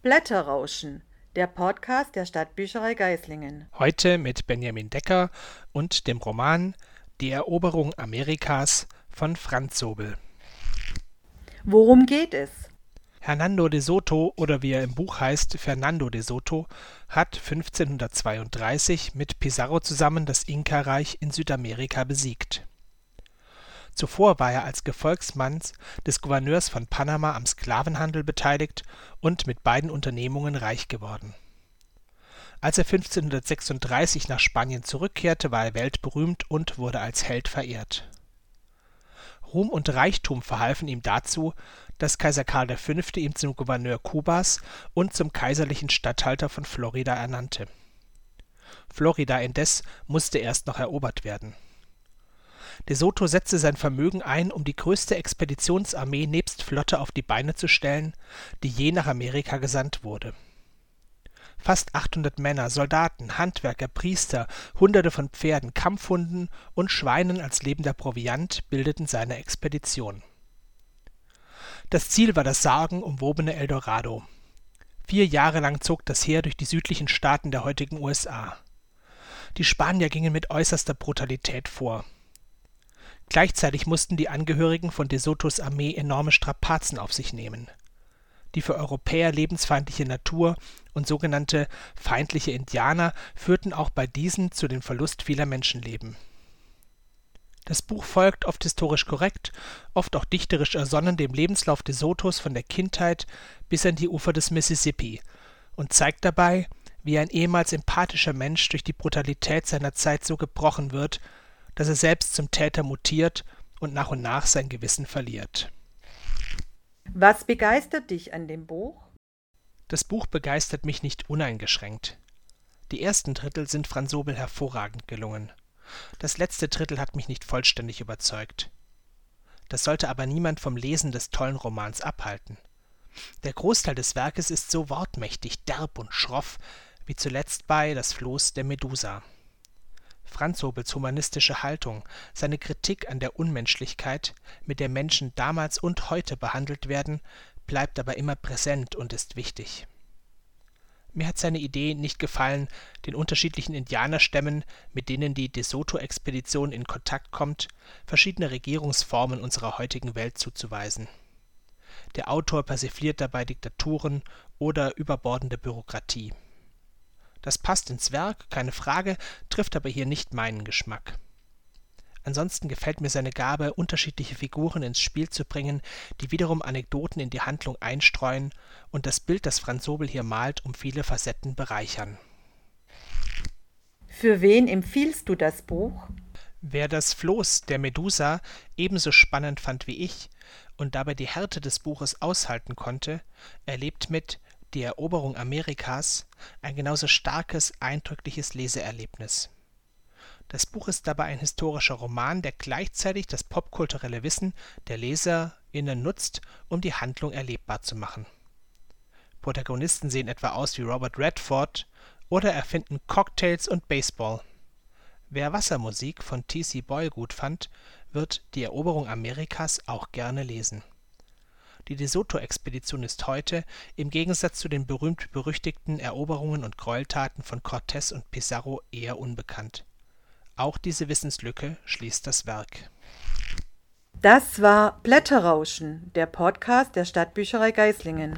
Blätterrauschen, der Podcast der Stadtbücherei Geislingen. Heute mit Benjamin Decker und dem Roman Die Eroberung Amerikas von Franz Sobel. Worum geht es? Hernando de Soto oder wie er im Buch heißt, Fernando de Soto, hat 1532 mit Pizarro zusammen das Inka-Reich in Südamerika besiegt. Zuvor war er als Gefolgsmann des Gouverneurs von Panama am Sklavenhandel beteiligt und mit beiden Unternehmungen reich geworden. Als er 1536 nach Spanien zurückkehrte, war er weltberühmt und wurde als Held verehrt. Ruhm und Reichtum verhalfen ihm dazu, dass Kaiser Karl V. ihn zum Gouverneur Kubas und zum kaiserlichen Statthalter von Florida ernannte. Florida indes musste erst noch erobert werden De Soto setzte sein Vermögen ein, um die größte Expeditionsarmee nebst Flotte auf die Beine zu stellen, die je nach Amerika gesandt wurde. Fast 800 Männer, Soldaten, Handwerker, Priester, Hunderte von Pferden, Kampfhunden und Schweinen als lebender Proviant bildeten seine Expedition. Das Ziel war das sagenumwobene Eldorado. Vier Jahre lang zog das Heer durch die südlichen Staaten der heutigen USA. Die Spanier gingen mit äußerster Brutalität vor Gleichzeitig mussten die Angehörigen von De Sotos Armee enorme Strapazen auf sich nehmen. Die für Europäer lebensfeindliche Natur und sogenannte „ feindliche Indianer “führten auch bei diesen zu dem Verlust vieler Menschenleben. Das Buch folgt, oft historisch korrekt, oft auch dichterisch ersonnen, dem Lebenslauf De Sotos von der Kindheit bis an die Ufer des Mississippi und zeigt dabei, wie ein ehemals empathischer Mensch durch die Brutalität seiner Zeit so gebrochen wird dass er selbst zum Täter mutiert und nach und nach sein Gewissen verliert. Was begeistert dich an dem Buch? Das Buch begeistert mich nicht uneingeschränkt. Die ersten Drittel sind Franz Sobel hervorragend gelungen. Das letzte Drittel hat mich nicht vollständig überzeugt. Das sollte aber niemand vom Lesen des tollen Romans abhalten. Der Großteil des Werkes ist so wortmächtig, derb und schroff, wie zuletzt bei Das Floß der Medusa. Franz Sobels humanistische Haltung, seine Kritik an der Unmenschlichkeit, mit der Menschen damals und heute behandelt werden, bleibt aber immer präsent und ist wichtig. Mir hat seine Idee nicht gefallen, den unterschiedlichen Indianerstämmen, mit denen die De-Soto-Expedition in Kontakt kommt, verschiedene Regierungsformen unserer heutigen Welt zuzuweisen. Der Autor persifliert dabei Diktaturen oder überbordende Bürokratie das passt ins Werk, keine Frage, trifft aber hier nicht meinen Geschmack. Ansonsten gefällt mir seine Gabe, unterschiedliche Figuren ins Spiel zu bringen, die wiederum Anekdoten in die Handlung einstreuen und das Bild, das Franz Sobel hier malt, um viele Facetten bereichern. Für wen empfiehlst du das Buch? Wer das Floß der Medusa ebenso spannend fand wie ich und dabei die Härte des Buches aushalten konnte, erlebt mit die Eroberung Amerikas ein genauso starkes, eindrückliches Leseerlebnis. Das Buch ist dabei ein historischer Roman, der gleichzeitig das popkulturelle Wissen der LeserInnen nutzt, um die Handlung erlebbar zu machen. Protagonisten sehen etwa aus wie Robert Redford oder erfinden Cocktails und Baseball. Wer Wassermusik von T.C. Boyle gut fand, wird Die Eroberung Amerikas auch gerne lesen die De-Soto-Expedition ist heute, im Gegensatz zu den berühmt-berüchtigten Eroberungen und Gräueltaten von Cortés und Pizarro, eher unbekannt. Auch diese Wissenslücke schließt das Werk. Das war Blätterrauschen, der Podcast der Stadtbücherei Geislingen